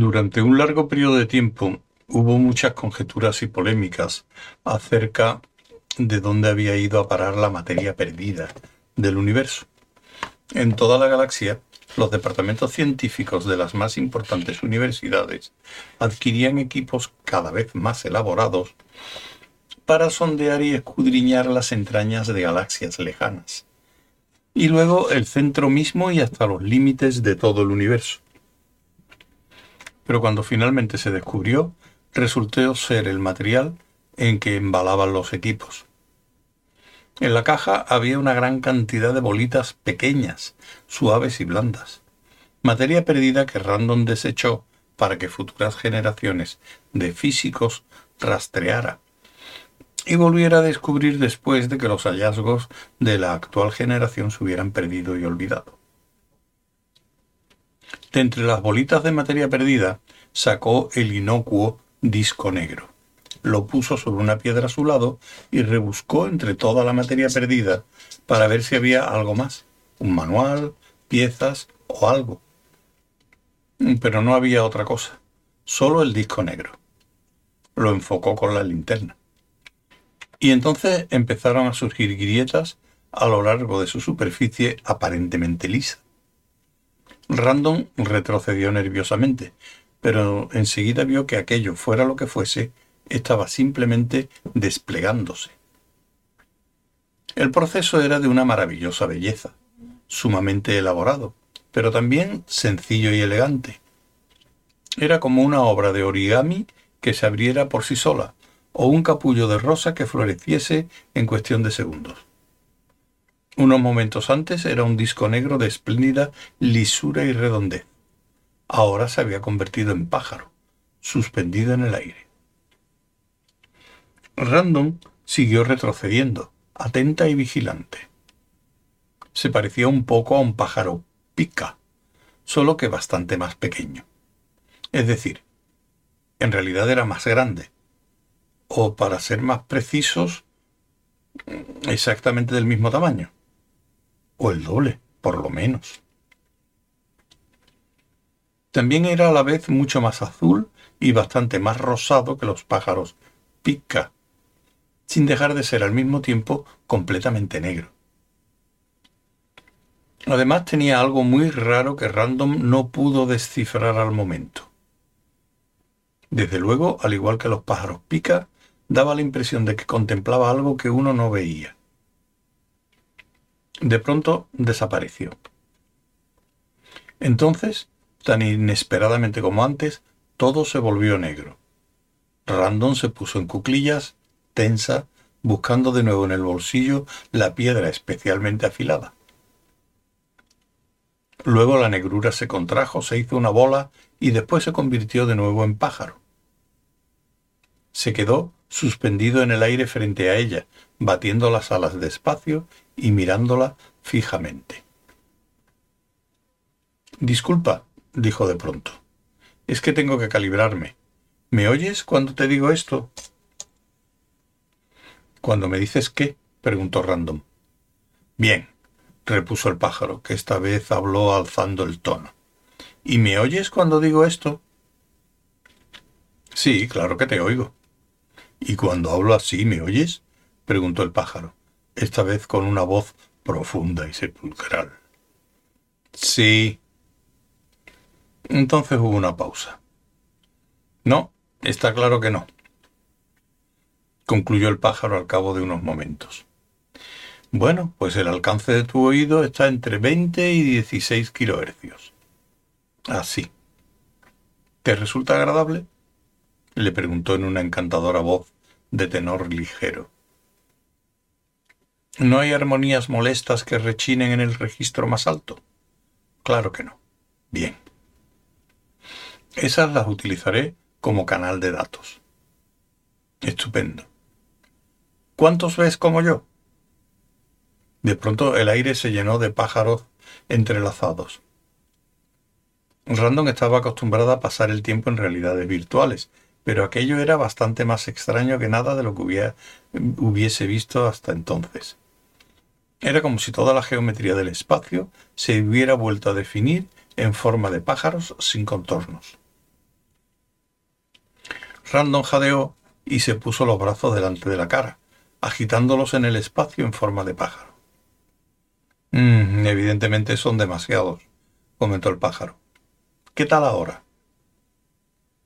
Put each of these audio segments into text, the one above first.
Durante un largo periodo de tiempo hubo muchas conjeturas y polémicas acerca de dónde había ido a parar la materia perdida del universo. En toda la galaxia, los departamentos científicos de las más importantes universidades adquirían equipos cada vez más elaborados para sondear y escudriñar las entrañas de galaxias lejanas, y luego el centro mismo y hasta los límites de todo el universo. Pero cuando finalmente se descubrió, resultó ser el material en que embalaban los equipos. En la caja había una gran cantidad de bolitas pequeñas, suaves y blandas, materia perdida que Random desechó para que futuras generaciones de físicos rastreara y volviera a descubrir después de que los hallazgos de la actual generación se hubieran perdido y olvidado. De entre las bolitas de materia perdida sacó el inocuo disco negro lo puso sobre una piedra a su lado y rebuscó entre toda la materia perdida para ver si había algo más, un manual, piezas o algo. Pero no había otra cosa, solo el disco negro. Lo enfocó con la linterna. Y entonces empezaron a surgir grietas a lo largo de su superficie aparentemente lisa. Random retrocedió nerviosamente, pero enseguida vio que aquello fuera lo que fuese, estaba simplemente desplegándose. El proceso era de una maravillosa belleza, sumamente elaborado, pero también sencillo y elegante. Era como una obra de origami que se abriera por sí sola, o un capullo de rosa que floreciese en cuestión de segundos. Unos momentos antes era un disco negro de espléndida lisura y redondez. Ahora se había convertido en pájaro, suspendido en el aire. Random siguió retrocediendo, atenta y vigilante. Se parecía un poco a un pájaro pica, solo que bastante más pequeño. Es decir, en realidad era más grande, o para ser más precisos, exactamente del mismo tamaño, o el doble, por lo menos. También era a la vez mucho más azul y bastante más rosado que los pájaros pica sin dejar de ser al mismo tiempo completamente negro. Además tenía algo muy raro que Random no pudo descifrar al momento. Desde luego, al igual que los pájaros pica, daba la impresión de que contemplaba algo que uno no veía. De pronto desapareció. Entonces, tan inesperadamente como antes, todo se volvió negro. Random se puso en cuclillas tensa, buscando de nuevo en el bolsillo la piedra especialmente afilada. Luego la negrura se contrajo, se hizo una bola y después se convirtió de nuevo en pájaro. Se quedó suspendido en el aire frente a ella, batiendo las alas despacio y mirándola fijamente. Disculpa, dijo de pronto. Es que tengo que calibrarme. ¿Me oyes cuando te digo esto? Cuando me dices qué, preguntó Random. Bien, repuso el pájaro, que esta vez habló alzando el tono. ¿Y me oyes cuando digo esto? Sí, claro que te oigo. ¿Y cuando hablo así, me oyes? preguntó el pájaro, esta vez con una voz profunda y sepulcral. Sí. Entonces hubo una pausa. No, está claro que no concluyó el pájaro al cabo de unos momentos. Bueno, pues el alcance de tu oído está entre 20 y 16 kilohercios. Así. ¿Te resulta agradable? Le preguntó en una encantadora voz de tenor ligero. ¿No hay armonías molestas que rechinen en el registro más alto? Claro que no. Bien. Esas las utilizaré como canal de datos. Estupendo. ¿Cuántos ves como yo? De pronto el aire se llenó de pájaros entrelazados. Random estaba acostumbrada a pasar el tiempo en realidades virtuales, pero aquello era bastante más extraño que nada de lo que hubiese visto hasta entonces. Era como si toda la geometría del espacio se hubiera vuelto a definir en forma de pájaros sin contornos. Random jadeó y se puso los brazos delante de la cara, agitándolos en el espacio en forma de pájaro. Mm, evidentemente son demasiados, comentó el pájaro. ¿Qué tal ahora?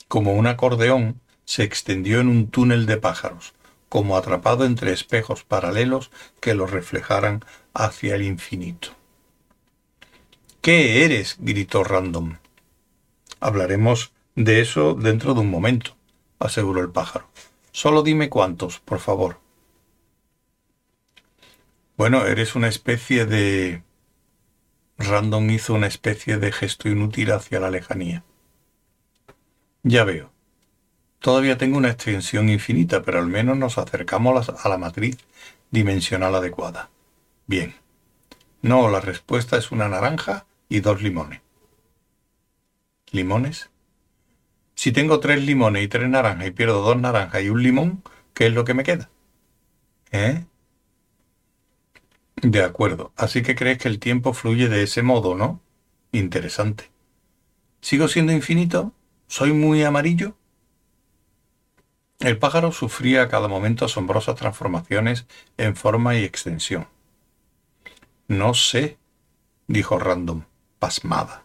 Como un acordeón, se extendió en un túnel de pájaros, como atrapado entre espejos paralelos que lo reflejaran hacia el infinito. ¿Qué eres? gritó Random. Hablaremos de eso dentro de un momento, aseguró el pájaro. Solo dime cuántos, por favor. Bueno, eres una especie de... Random hizo una especie de gesto inútil hacia la lejanía. Ya veo. Todavía tengo una extensión infinita, pero al menos nos acercamos a la matriz dimensional adecuada. Bien. No, la respuesta es una naranja y dos limones. ¿Limones? Si tengo tres limones y tres naranjas y pierdo dos naranjas y un limón, ¿qué es lo que me queda? ¿Eh? De acuerdo. Así que crees que el tiempo fluye de ese modo, ¿no? Interesante. ¿Sigo siendo infinito? ¿Soy muy amarillo? El pájaro sufría a cada momento asombrosas transformaciones en forma y extensión. No sé, dijo Random, pasmada.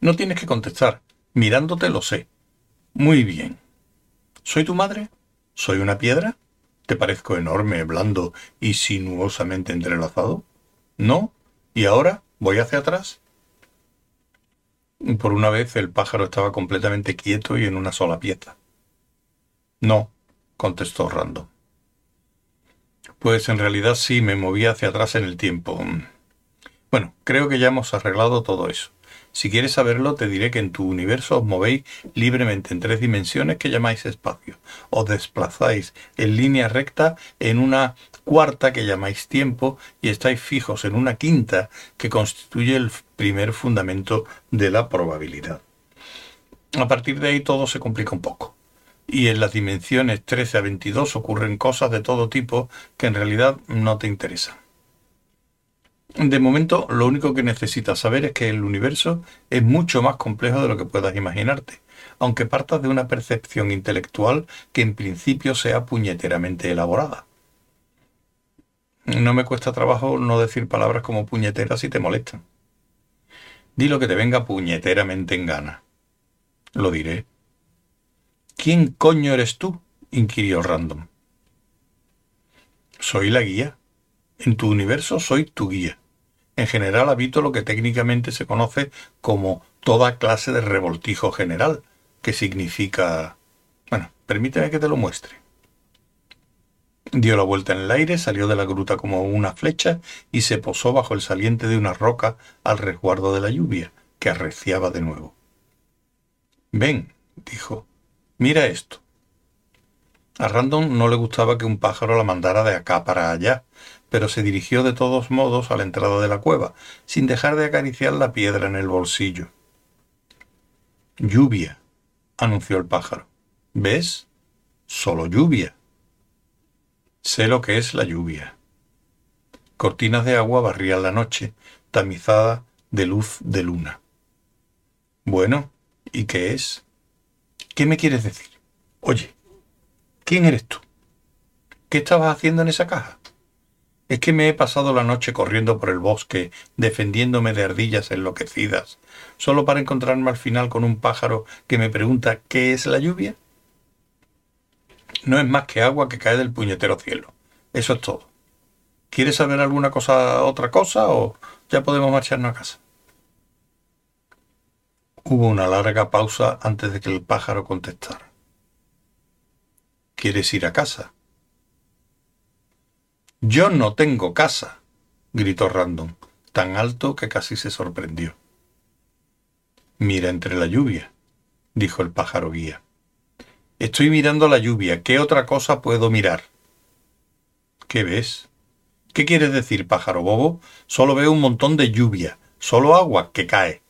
No tienes que contestar. Mirándote lo sé. Muy bien. ¿Soy tu madre? ¿Soy una piedra? ¿Te parezco enorme, blando y sinuosamente entrelazado? ¿No? ¿Y ahora voy hacia atrás? Por una vez el pájaro estaba completamente quieto y en una sola pieza. No, contestó Random. Pues en realidad sí me moví hacia atrás en el tiempo. Bueno, creo que ya hemos arreglado todo eso. Si quieres saberlo, te diré que en tu universo os movéis libremente en tres dimensiones que llamáis espacio. Os desplazáis en línea recta en una cuarta que llamáis tiempo y estáis fijos en una quinta que constituye el primer fundamento de la probabilidad. A partir de ahí todo se complica un poco. Y en las dimensiones 13 a 22 ocurren cosas de todo tipo que en realidad no te interesan. De momento, lo único que necesitas saber es que el universo es mucho más complejo de lo que puedas imaginarte, aunque partas de una percepción intelectual que en principio sea puñeteramente elaborada. No me cuesta trabajo no decir palabras como puñetera si te molestan. Di lo que te venga puñeteramente en gana. Lo diré. ¿Quién coño eres tú? inquirió Random. Soy la guía. En tu universo soy tu guía. En general habito lo que técnicamente se conoce como toda clase de revoltijo general, que significa... Bueno, permíteme que te lo muestre. Dio la vuelta en el aire, salió de la gruta como una flecha y se posó bajo el saliente de una roca al resguardo de la lluvia, que arreciaba de nuevo. Ven, dijo, mira esto. A Random no le gustaba que un pájaro la mandara de acá para allá, pero se dirigió de todos modos a la entrada de la cueva, sin dejar de acariciar la piedra en el bolsillo. Lluvia, anunció el pájaro. ¿Ves? Solo lluvia. Sé lo que es la lluvia. Cortinas de agua barrían la noche, tamizada de luz de luna. Bueno, ¿y qué es? ¿Qué me quieres decir? Oye, ¿Quién eres tú? ¿Qué estabas haciendo en esa caja? Es que me he pasado la noche corriendo por el bosque, defendiéndome de ardillas enloquecidas, solo para encontrarme al final con un pájaro que me pregunta ¿qué es la lluvia? No es más que agua que cae del puñetero cielo. Eso es todo. ¿Quieres saber alguna cosa, otra cosa, o ya podemos marcharnos a casa? Hubo una larga pausa antes de que el pájaro contestara. ¿Quieres ir a casa? Yo no tengo casa, gritó Random, tan alto que casi se sorprendió. Mira entre la lluvia, dijo el pájaro guía. Estoy mirando la lluvia. ¿Qué otra cosa puedo mirar? ¿Qué ves? ¿Qué quieres decir, pájaro bobo? Solo veo un montón de lluvia, solo agua que cae.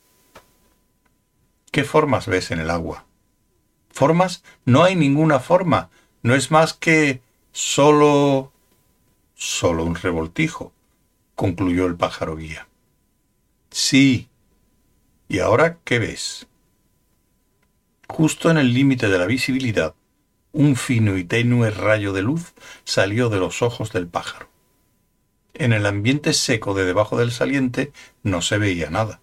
¿Qué formas ves en el agua? ¿Formas? No hay ninguna forma no es más que solo... solo un revoltijo, concluyó el pájaro guía. Sí. ¿Y ahora qué ves? Justo en el límite de la visibilidad, un fino y tenue rayo de luz salió de los ojos del pájaro. En el ambiente seco de debajo del saliente no se veía nada.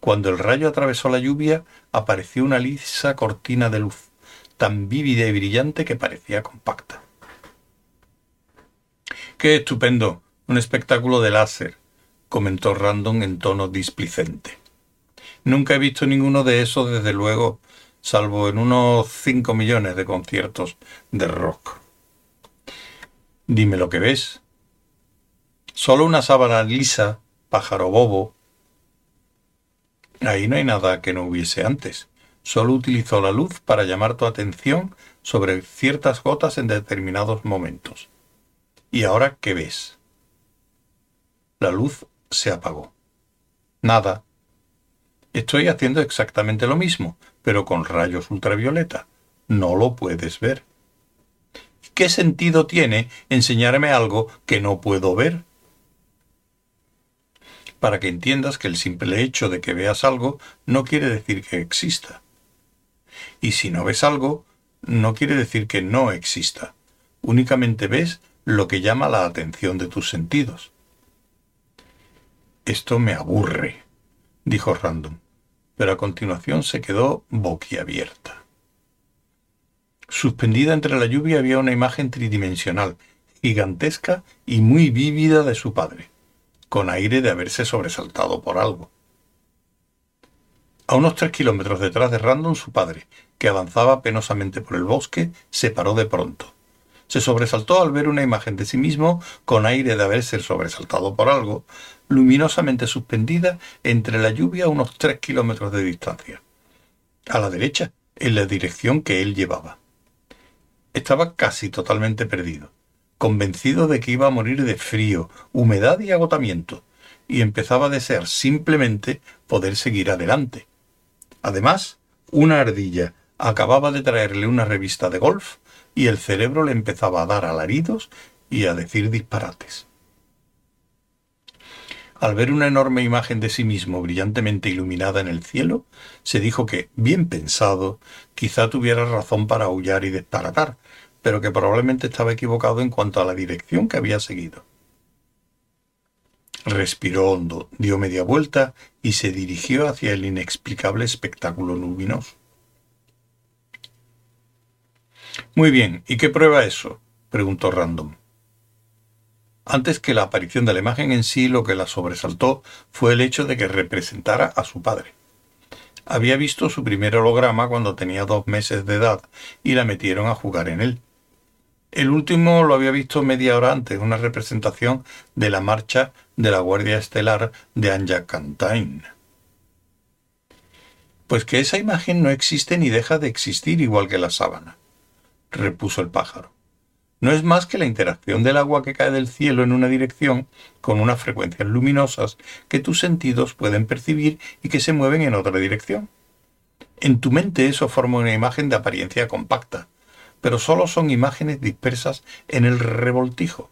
Cuando el rayo atravesó la lluvia, apareció una lisa cortina de luz, tan vívida y brillante que parecía compacta. ¡Qué estupendo! Un espectáculo de láser, comentó Random en tono displicente. Nunca he visto ninguno de esos, desde luego, salvo en unos cinco millones de conciertos de rock. Dime lo que ves. Solo una sábana lisa, pájaro bobo. Ahí no hay nada que no hubiese antes. Solo utilizó la luz para llamar tu atención sobre ciertas gotas en determinados momentos. ¿Y ahora qué ves? La luz se apagó. Nada. Estoy haciendo exactamente lo mismo, pero con rayos ultravioleta. No lo puedes ver. ¿Qué sentido tiene enseñarme algo que no puedo ver? Para que entiendas que el simple hecho de que veas algo no quiere decir que exista. Y si no ves algo, no quiere decir que no exista. Únicamente ves lo que llama la atención de tus sentidos. Esto me aburre, dijo Random pero a continuación se quedó boquiabierta. Suspendida entre la lluvia había una imagen tridimensional, gigantesca y muy vívida de su padre, con aire de haberse sobresaltado por algo. A unos tres kilómetros detrás de Random, su padre, que avanzaba penosamente por el bosque, se paró de pronto. Se sobresaltó al ver una imagen de sí mismo con aire de haberse sobresaltado por algo, luminosamente suspendida entre la lluvia a unos tres kilómetros de distancia. A la derecha, en la dirección que él llevaba. Estaba casi totalmente perdido, convencido de que iba a morir de frío, humedad y agotamiento, y empezaba a desear simplemente poder seguir adelante. Además, una ardilla acababa de traerle una revista de golf y el cerebro le empezaba a dar alaridos y a decir disparates. Al ver una enorme imagen de sí mismo brillantemente iluminada en el cielo, se dijo que, bien pensado, quizá tuviera razón para aullar y disparatar, pero que probablemente estaba equivocado en cuanto a la dirección que había seguido. Respiró hondo, dio media vuelta y se dirigió hacia el inexplicable espectáculo luminoso. Muy bien, ¿y qué prueba eso? preguntó Random. Antes que la aparición de la imagen en sí, lo que la sobresaltó fue el hecho de que representara a su padre. Había visto su primer holograma cuando tenía dos meses de edad y la metieron a jugar en él. El último lo había visto media hora antes, una representación de la marcha de la Guardia Estelar de Anja Cantain. Pues que esa imagen no existe ni deja de existir igual que la sábana, repuso el pájaro no es más que la interacción del agua que cae del cielo en una dirección con unas frecuencias luminosas que tus sentidos pueden percibir y que se mueven en otra dirección. En tu mente eso forma una imagen de apariencia compacta, pero solo son imágenes dispersas en el revoltijo.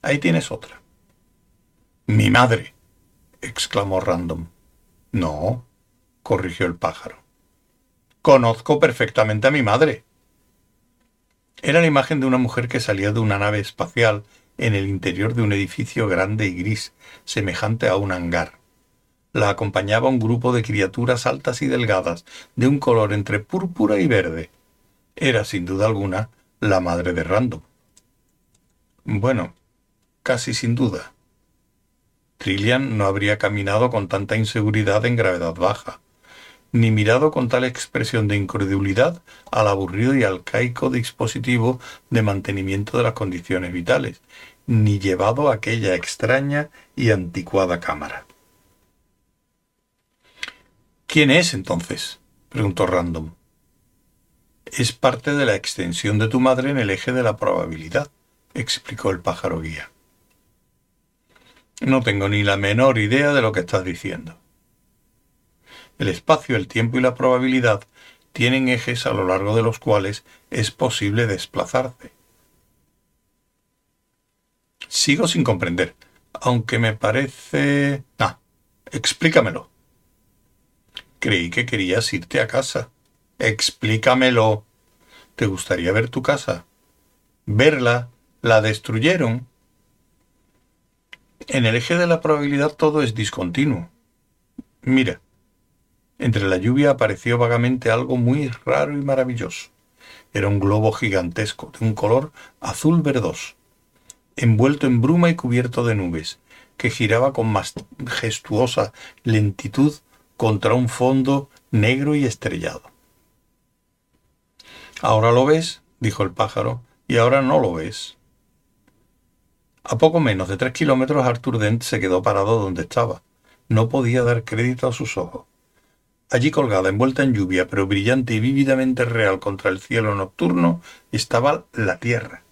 Ahí tienes otra. Mi madre, exclamó Random. No, corrigió el pájaro. Conozco perfectamente a mi madre, era la imagen de una mujer que salía de una nave espacial en el interior de un edificio grande y gris, semejante a un hangar. La acompañaba un grupo de criaturas altas y delgadas, de un color entre púrpura y verde. Era, sin duda alguna, la madre de Random. Bueno, casi sin duda. Trillian no habría caminado con tanta inseguridad en gravedad baja ni mirado con tal expresión de incredulidad al aburrido y arcaico dispositivo de mantenimiento de las condiciones vitales, ni llevado a aquella extraña y anticuada cámara. ¿Quién es entonces? preguntó Random. Es parte de la extensión de tu madre en el eje de la probabilidad, explicó el pájaro guía. No tengo ni la menor idea de lo que estás diciendo. El espacio, el tiempo y la probabilidad tienen ejes a lo largo de los cuales es posible desplazarse. Sigo sin comprender, aunque me parece... Ah, explícamelo. Creí que querías irte a casa. Explícamelo. ¿Te gustaría ver tu casa? Verla. La destruyeron. En el eje de la probabilidad todo es discontinuo. Mira, entre la lluvia apareció vagamente algo muy raro y maravilloso. Era un globo gigantesco, de un color azul verdoso, envuelto en bruma y cubierto de nubes, que giraba con majestuosa lentitud contra un fondo negro y estrellado. Ahora lo ves, dijo el pájaro, y ahora no lo ves. A poco menos de tres kilómetros Arthur Dent se quedó parado donde estaba. No podía dar crédito a sus ojos. Allí colgada, envuelta en lluvia, pero brillante y vívidamente real contra el cielo nocturno, estaba la tierra.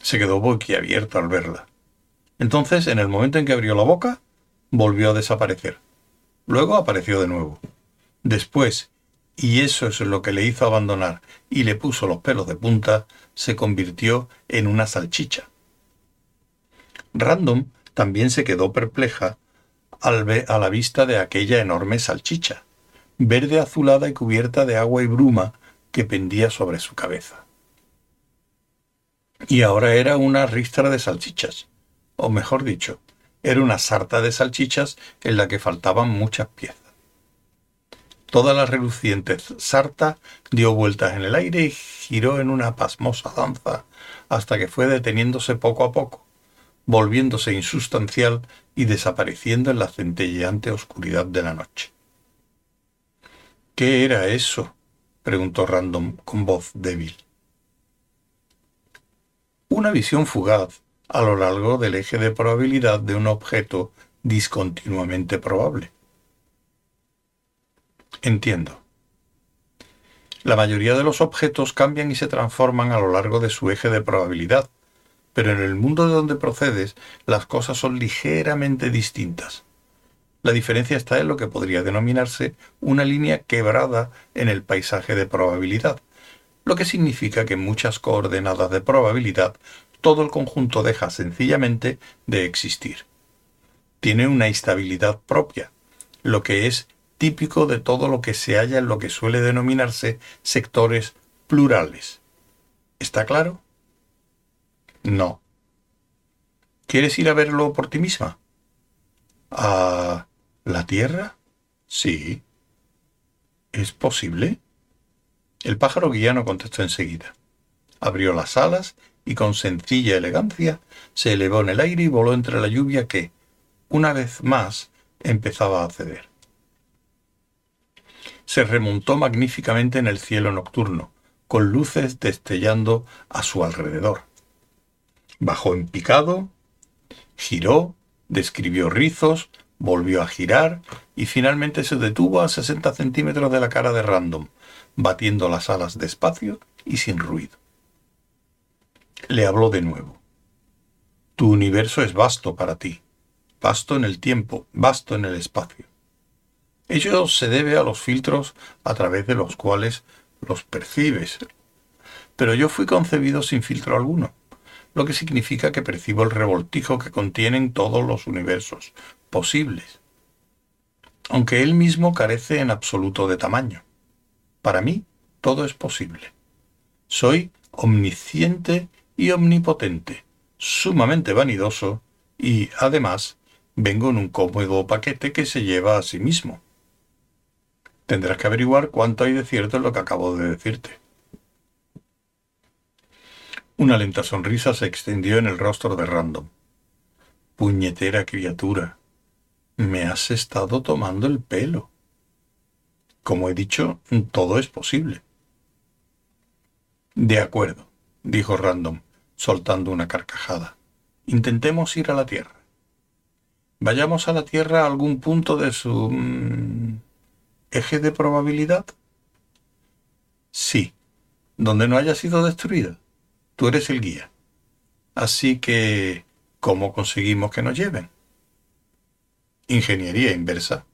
Se quedó boquiabierto al verla. Entonces, en el momento en que abrió la boca, volvió a desaparecer. Luego apareció de nuevo. Después, y eso es lo que le hizo abandonar y le puso los pelos de punta, se convirtió en una salchicha. Random también se quedó perpleja a la vista de aquella enorme salchicha, verde azulada y cubierta de agua y bruma que pendía sobre su cabeza. Y ahora era una ristra de salchichas, o mejor dicho, era una sarta de salchichas en la que faltaban muchas piezas. Toda la reluciente sarta dio vueltas en el aire y giró en una pasmosa danza hasta que fue deteniéndose poco a poco, volviéndose insustancial y desapareciendo en la centelleante oscuridad de la noche. ¿Qué era eso? preguntó Random con voz débil. Una visión fugaz a lo largo del eje de probabilidad de un objeto discontinuamente probable. Entiendo. La mayoría de los objetos cambian y se transforman a lo largo de su eje de probabilidad, pero en el mundo de donde procedes las cosas son ligeramente distintas. La diferencia está en lo que podría denominarse una línea quebrada en el paisaje de probabilidad, lo que significa que en muchas coordenadas de probabilidad todo el conjunto deja sencillamente de existir. Tiene una estabilidad propia, lo que es típico de todo lo que se halla en lo que suele denominarse sectores plurales. ¿Está claro? No. ¿Quieres ir a verlo por ti misma? ¿A la Tierra? Sí. ¿Es posible? El pájaro guiano contestó enseguida. Abrió las alas y con sencilla elegancia se elevó en el aire y voló entre la lluvia que, una vez más, empezaba a ceder. Se remontó magníficamente en el cielo nocturno, con luces destellando a su alrededor. Bajó en picado, giró, describió rizos, volvió a girar y finalmente se detuvo a 60 centímetros de la cara de Random, batiendo las alas despacio y sin ruido. Le habló de nuevo. Tu universo es vasto para ti, vasto en el tiempo, vasto en el espacio. Ello se debe a los filtros a través de los cuales los percibes. Pero yo fui concebido sin filtro alguno lo que significa que percibo el revoltijo que contienen todos los universos posibles, aunque él mismo carece en absoluto de tamaño. Para mí, todo es posible. Soy omnisciente y omnipotente, sumamente vanidoso y, además, vengo en un cómodo paquete que se lleva a sí mismo. Tendrás que averiguar cuánto hay de cierto en lo que acabo de decirte. Una lenta sonrisa se extendió en el rostro de Random. Puñetera criatura, me has estado tomando el pelo. Como he dicho, todo es posible. De acuerdo, dijo Random, soltando una carcajada. Intentemos ir a la Tierra. Vayamos a la Tierra a algún punto de su... Mm, eje de probabilidad. Sí, donde no haya sido destruida tú eres el guía. Así que, ¿cómo conseguimos que nos lleven? Ingeniería inversa.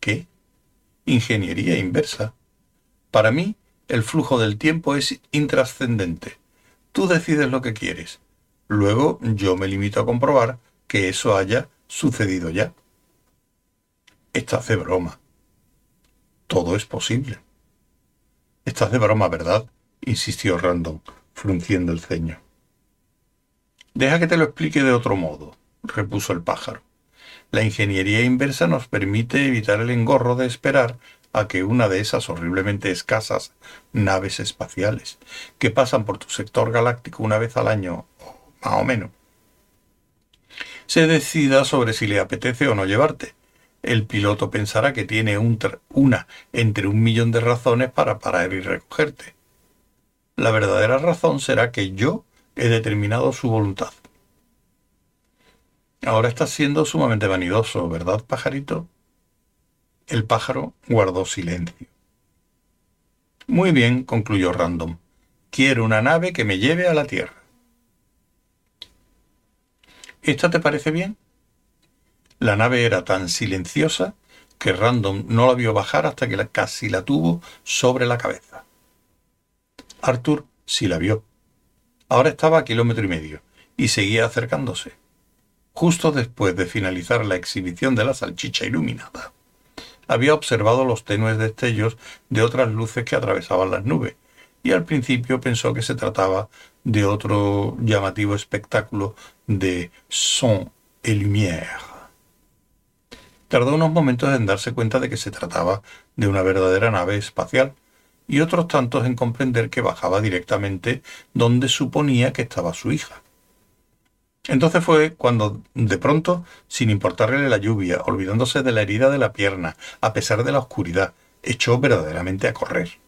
¿Qué? Ingeniería inversa. Para mí, el flujo del tiempo es intrascendente. Tú decides lo que quieres. Luego yo me limito a comprobar que eso haya sucedido ya. Estás de broma. Todo es posible. Estás de broma, ¿verdad? Insistió Random, frunciendo el ceño. Deja que te lo explique de otro modo, repuso el pájaro. La ingeniería inversa nos permite evitar el engorro de esperar a que una de esas horriblemente escasas naves espaciales que pasan por tu sector galáctico una vez al año, más o menos, se decida sobre si le apetece o no llevarte. El piloto pensará que tiene una entre un millón de razones para parar y recogerte. La verdadera razón será que yo he determinado su voluntad. Ahora estás siendo sumamente vanidoso, ¿verdad, pajarito? El pájaro guardó silencio. Muy bien, concluyó Random. Quiero una nave que me lleve a la Tierra. ¿Esta te parece bien? La nave era tan silenciosa que Random no la vio bajar hasta que casi la tuvo sobre la cabeza. Arthur sí la vio. Ahora estaba a kilómetro y medio y seguía acercándose. Justo después de finalizar la exhibición de la salchicha iluminada, había observado los tenues destellos de otras luces que atravesaban las nubes, y al principio pensó que se trataba de otro llamativo espectáculo de son et lumière. Tardó unos momentos en darse cuenta de que se trataba de una verdadera nave espacial, y otros tantos en comprender que bajaba directamente donde suponía que estaba su hija. Entonces fue cuando, de pronto, sin importarle la lluvia, olvidándose de la herida de la pierna, a pesar de la oscuridad, echó verdaderamente a correr.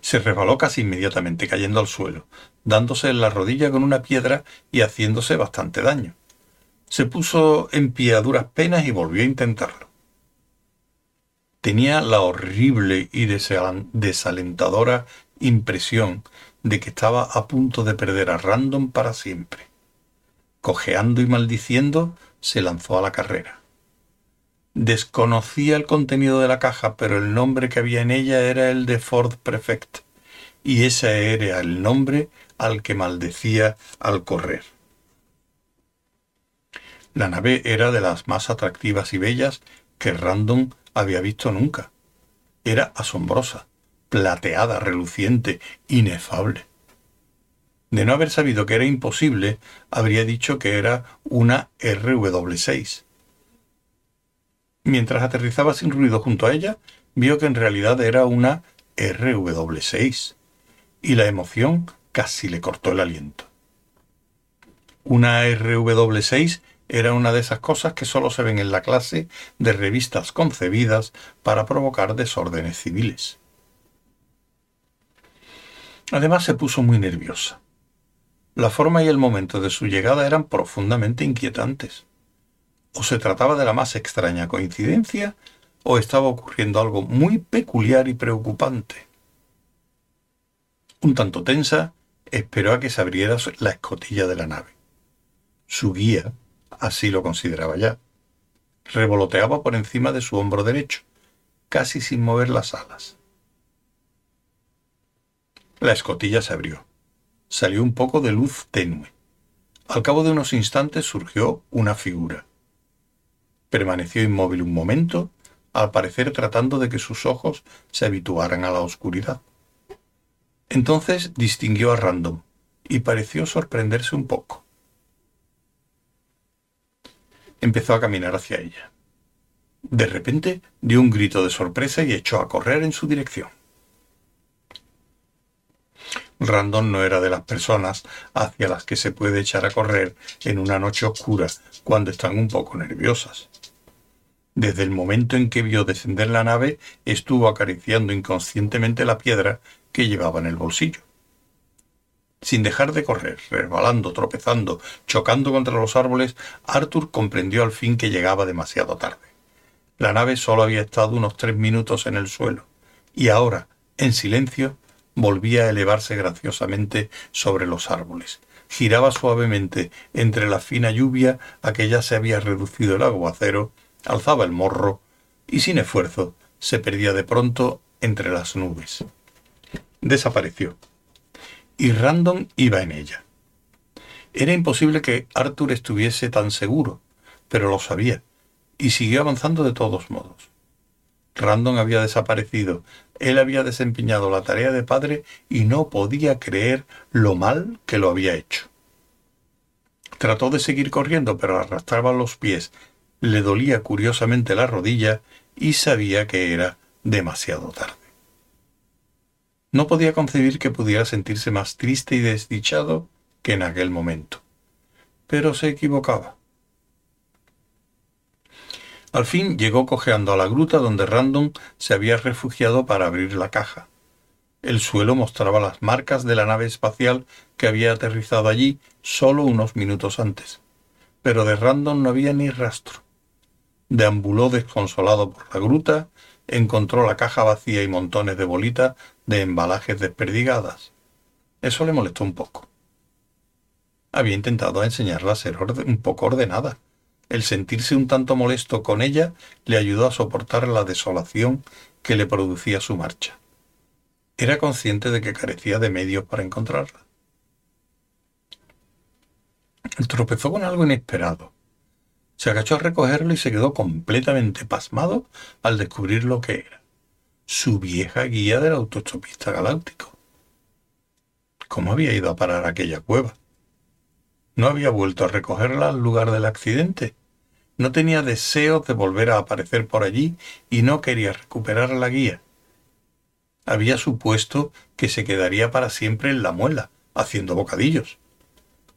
Se resbaló casi inmediatamente, cayendo al suelo, dándose en la rodilla con una piedra y haciéndose bastante daño. Se puso en pie a duras penas y volvió a intentarlo. Tenía la horrible y desalentadora impresión de que estaba a punto de perder a Random para siempre. Cojeando y maldiciendo, se lanzó a la carrera. Desconocía el contenido de la caja, pero el nombre que había en ella era el de Ford Prefect, y ese era el nombre al que maldecía al correr. La nave era de las más atractivas y bellas que Random había visto nunca. Era asombrosa, plateada, reluciente, inefable. De no haber sabido que era imposible, habría dicho que era una RW6. Mientras aterrizaba sin ruido junto a ella, vio que en realidad era una RW6, y la emoción casi le cortó el aliento. Una RW6 era una de esas cosas que solo se ven en la clase de revistas concebidas para provocar desórdenes civiles. Además se puso muy nerviosa. La forma y el momento de su llegada eran profundamente inquietantes. O se trataba de la más extraña coincidencia, o estaba ocurriendo algo muy peculiar y preocupante. Un tanto tensa, esperó a que se abriera la escotilla de la nave. Su guía, así lo consideraba ya, revoloteaba por encima de su hombro derecho, casi sin mover las alas. La escotilla se abrió. Salió un poco de luz tenue. Al cabo de unos instantes surgió una figura. Permaneció inmóvil un momento, al parecer tratando de que sus ojos se habituaran a la oscuridad. Entonces distinguió a Random y pareció sorprenderse un poco. Empezó a caminar hacia ella. De repente dio un grito de sorpresa y echó a correr en su dirección. Random no era de las personas hacia las que se puede echar a correr en una noche oscura cuando están un poco nerviosas. Desde el momento en que vio descender la nave, estuvo acariciando inconscientemente la piedra que llevaba en el bolsillo. Sin dejar de correr, resbalando, tropezando, chocando contra los árboles, Arthur comprendió al fin que llegaba demasiado tarde. La nave solo había estado unos tres minutos en el suelo, y ahora, en silencio, volvía a elevarse graciosamente sobre los árboles. Giraba suavemente entre la fina lluvia a que ya se había reducido el aguacero, alzaba el morro y sin esfuerzo se perdía de pronto entre las nubes. Desapareció. Y Random iba en ella. Era imposible que Arthur estuviese tan seguro, pero lo sabía, y siguió avanzando de todos modos. Random había desaparecido. Él había desempeñado la tarea de padre y no podía creer lo mal que lo había hecho. Trató de seguir corriendo, pero arrastraba los pies, le dolía curiosamente la rodilla y sabía que era demasiado tarde. No podía concebir que pudiera sentirse más triste y desdichado que en aquel momento. Pero se equivocaba. Al fin llegó cojeando a la gruta donde Random se había refugiado para abrir la caja. El suelo mostraba las marcas de la nave espacial que había aterrizado allí solo unos minutos antes. Pero de Random no había ni rastro. Deambuló desconsolado por la gruta, encontró la caja vacía y montones de bolitas de embalajes desperdigadas. Eso le molestó un poco. Había intentado enseñarla a ser un poco ordenada, el sentirse un tanto molesto con ella le ayudó a soportar la desolación que le producía su marcha. Era consciente de que carecía de medios para encontrarla. Tropezó con algo inesperado. Se agachó a recogerlo y se quedó completamente pasmado al descubrir lo que era. Su vieja guía del autostopista galáctico. ¿Cómo había ido a parar aquella cueva? No había vuelto a recogerla al lugar del accidente. No tenía deseo de volver a aparecer por allí y no quería recuperar la guía. Había supuesto que se quedaría para siempre en la muela, haciendo bocadillos.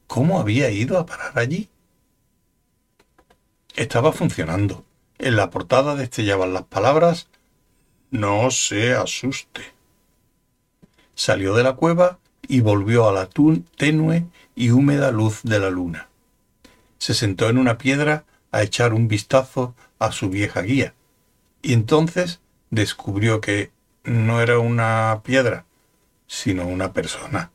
¿Cómo había ido a parar allí? Estaba funcionando. En la portada destellaban las palabras No se asuste. Salió de la cueva y volvió a la tenue y húmeda luz de la luna. Se sentó en una piedra a echar un vistazo a su vieja guía, y entonces descubrió que no era una piedra, sino una persona.